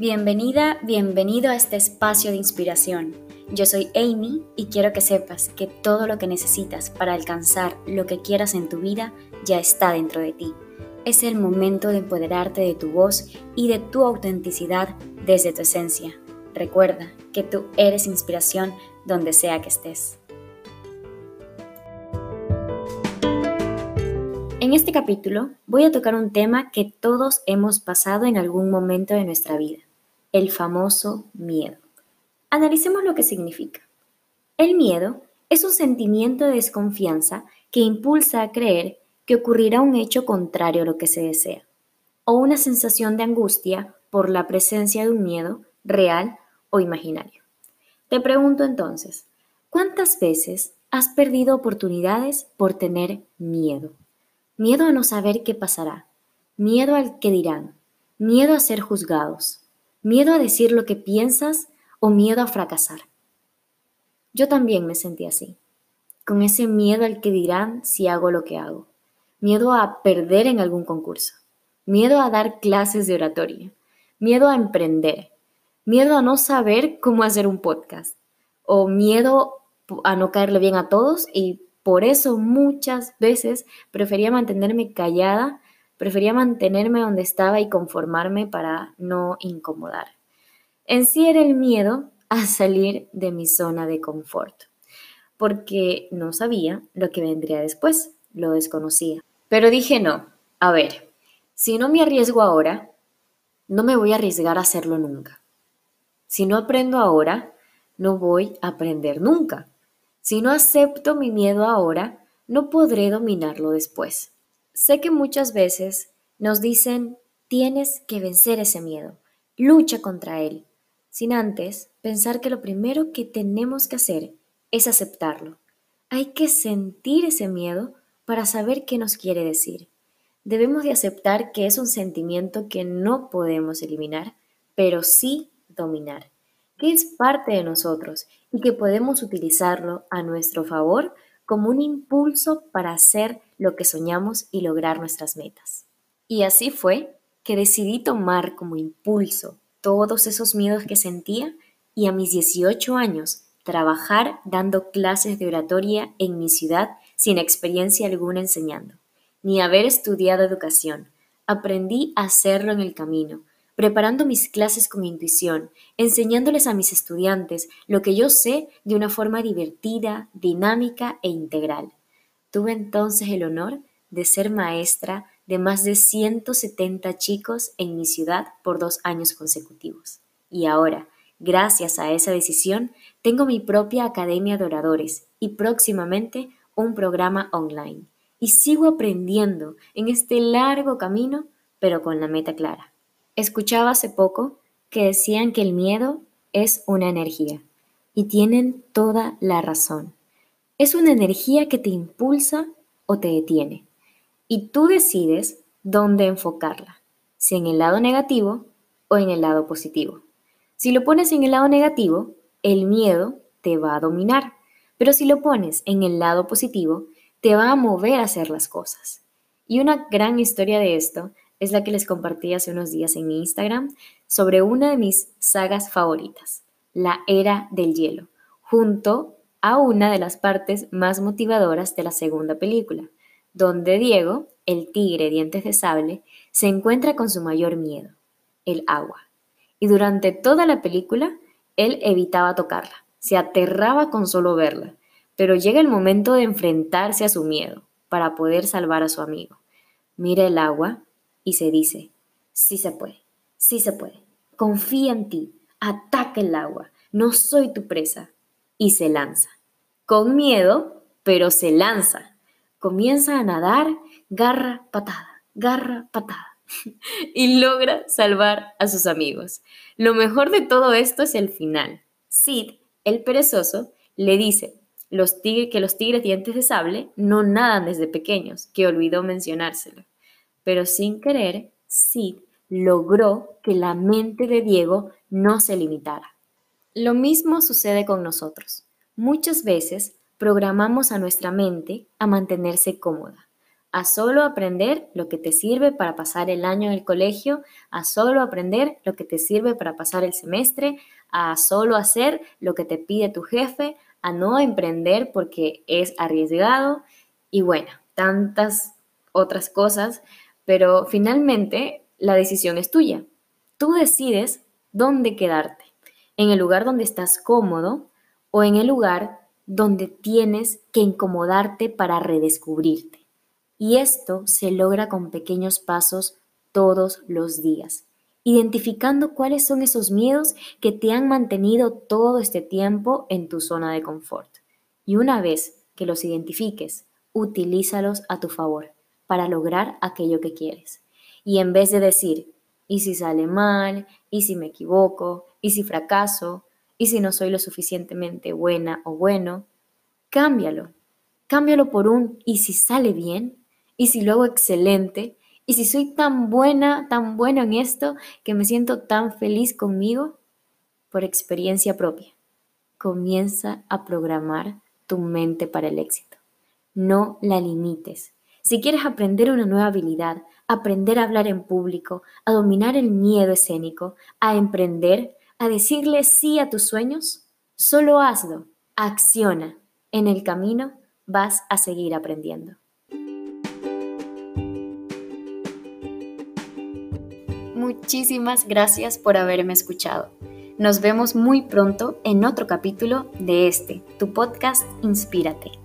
Bienvenida, bienvenido a este espacio de inspiración. Yo soy Amy y quiero que sepas que todo lo que necesitas para alcanzar lo que quieras en tu vida ya está dentro de ti. Es el momento de empoderarte de tu voz y de tu autenticidad desde tu esencia. Recuerda que tú eres inspiración donde sea que estés. En este capítulo voy a tocar un tema que todos hemos pasado en algún momento de nuestra vida el famoso miedo. Analicemos lo que significa. El miedo es un sentimiento de desconfianza que impulsa a creer que ocurrirá un hecho contrario a lo que se desea, o una sensación de angustia por la presencia de un miedo real o imaginario. Te pregunto entonces, ¿cuántas veces has perdido oportunidades por tener miedo? Miedo a no saber qué pasará, miedo al que dirán, miedo a ser juzgados, ¿Miedo a decir lo que piensas o miedo a fracasar? Yo también me sentí así, con ese miedo al que dirán si hago lo que hago, miedo a perder en algún concurso, miedo a dar clases de oratoria, miedo a emprender, miedo a no saber cómo hacer un podcast o miedo a no caerle bien a todos y por eso muchas veces prefería mantenerme callada Prefería mantenerme donde estaba y conformarme para no incomodar. En sí era el miedo a salir de mi zona de confort, porque no sabía lo que vendría después, lo desconocía. Pero dije no, a ver, si no me arriesgo ahora, no me voy a arriesgar a hacerlo nunca. Si no aprendo ahora, no voy a aprender nunca. Si no acepto mi miedo ahora, no podré dominarlo después. Sé que muchas veces nos dicen, tienes que vencer ese miedo, lucha contra él, sin antes pensar que lo primero que tenemos que hacer es aceptarlo. Hay que sentir ese miedo para saber qué nos quiere decir. Debemos de aceptar que es un sentimiento que no podemos eliminar, pero sí dominar, que es parte de nosotros y que podemos utilizarlo a nuestro favor como un impulso para hacer lo que soñamos y lograr nuestras metas. Y así fue que decidí tomar como impulso todos esos miedos que sentía y a mis 18 años trabajar dando clases de oratoria en mi ciudad sin experiencia alguna enseñando, ni haber estudiado educación. Aprendí a hacerlo en el camino, preparando mis clases con intuición, enseñándoles a mis estudiantes lo que yo sé de una forma divertida, dinámica e integral. Tuve entonces el honor de ser maestra de más de 170 chicos en mi ciudad por dos años consecutivos. Y ahora, gracias a esa decisión, tengo mi propia academia de oradores y próximamente un programa online. Y sigo aprendiendo en este largo camino, pero con la meta clara Escuchaba hace poco que decían que el miedo es una energía y tienen toda la razón. Es una energía que te impulsa o te detiene y tú decides dónde enfocarla, si en el lado negativo o en el lado positivo. Si lo pones en el lado negativo, el miedo te va a dominar, pero si lo pones en el lado positivo, te va a mover a hacer las cosas. Y una gran historia de esto es la que les compartí hace unos días en mi Instagram sobre una de mis sagas favoritas, La Era del Hielo, junto a una de las partes más motivadoras de la segunda película, donde Diego, el tigre dientes de sable, se encuentra con su mayor miedo, el agua. Y durante toda la película, él evitaba tocarla, se aterraba con solo verla, pero llega el momento de enfrentarse a su miedo para poder salvar a su amigo. Mira el agua y se dice, sí se puede, sí se puede, confía en ti, ataca el agua, no soy tu presa. Y se lanza, con miedo, pero se lanza. Comienza a nadar, garra, patada, garra, patada. y logra salvar a sus amigos. Lo mejor de todo esto es el final. Sid, el perezoso, le dice los tigres, que los tigres dientes de sable no nadan desde pequeños, que olvidó mencionárselo pero sin querer, Sid logró que la mente de Diego no se limitara. Lo mismo sucede con nosotros. Muchas veces programamos a nuestra mente a mantenerse cómoda, a solo aprender lo que te sirve para pasar el año en el colegio, a solo aprender lo que te sirve para pasar el semestre, a solo hacer lo que te pide tu jefe, a no emprender porque es arriesgado y bueno, tantas otras cosas, pero finalmente la decisión es tuya. Tú decides dónde quedarte, en el lugar donde estás cómodo o en el lugar donde tienes que incomodarte para redescubrirte. Y esto se logra con pequeños pasos todos los días, identificando cuáles son esos miedos que te han mantenido todo este tiempo en tu zona de confort. Y una vez que los identifiques, utilízalos a tu favor para lograr aquello que quieres. Y en vez de decir, ¿y si sale mal? ¿Y si me equivoco? ¿Y si fracaso? ¿Y si no soy lo suficientemente buena o bueno? Cámbialo. Cámbialo por un ¿y si sale bien? ¿Y si lo hago excelente? ¿Y si soy tan buena, tan buena en esto que me siento tan feliz conmigo? Por experiencia propia. Comienza a programar tu mente para el éxito. No la limites. Si quieres aprender una nueva habilidad, aprender a hablar en público, a dominar el miedo escénico, a emprender, a decirle sí a tus sueños, solo hazlo, acciona. En el camino vas a seguir aprendiendo. Muchísimas gracias por haberme escuchado. Nos vemos muy pronto en otro capítulo de este, tu podcast Inspírate.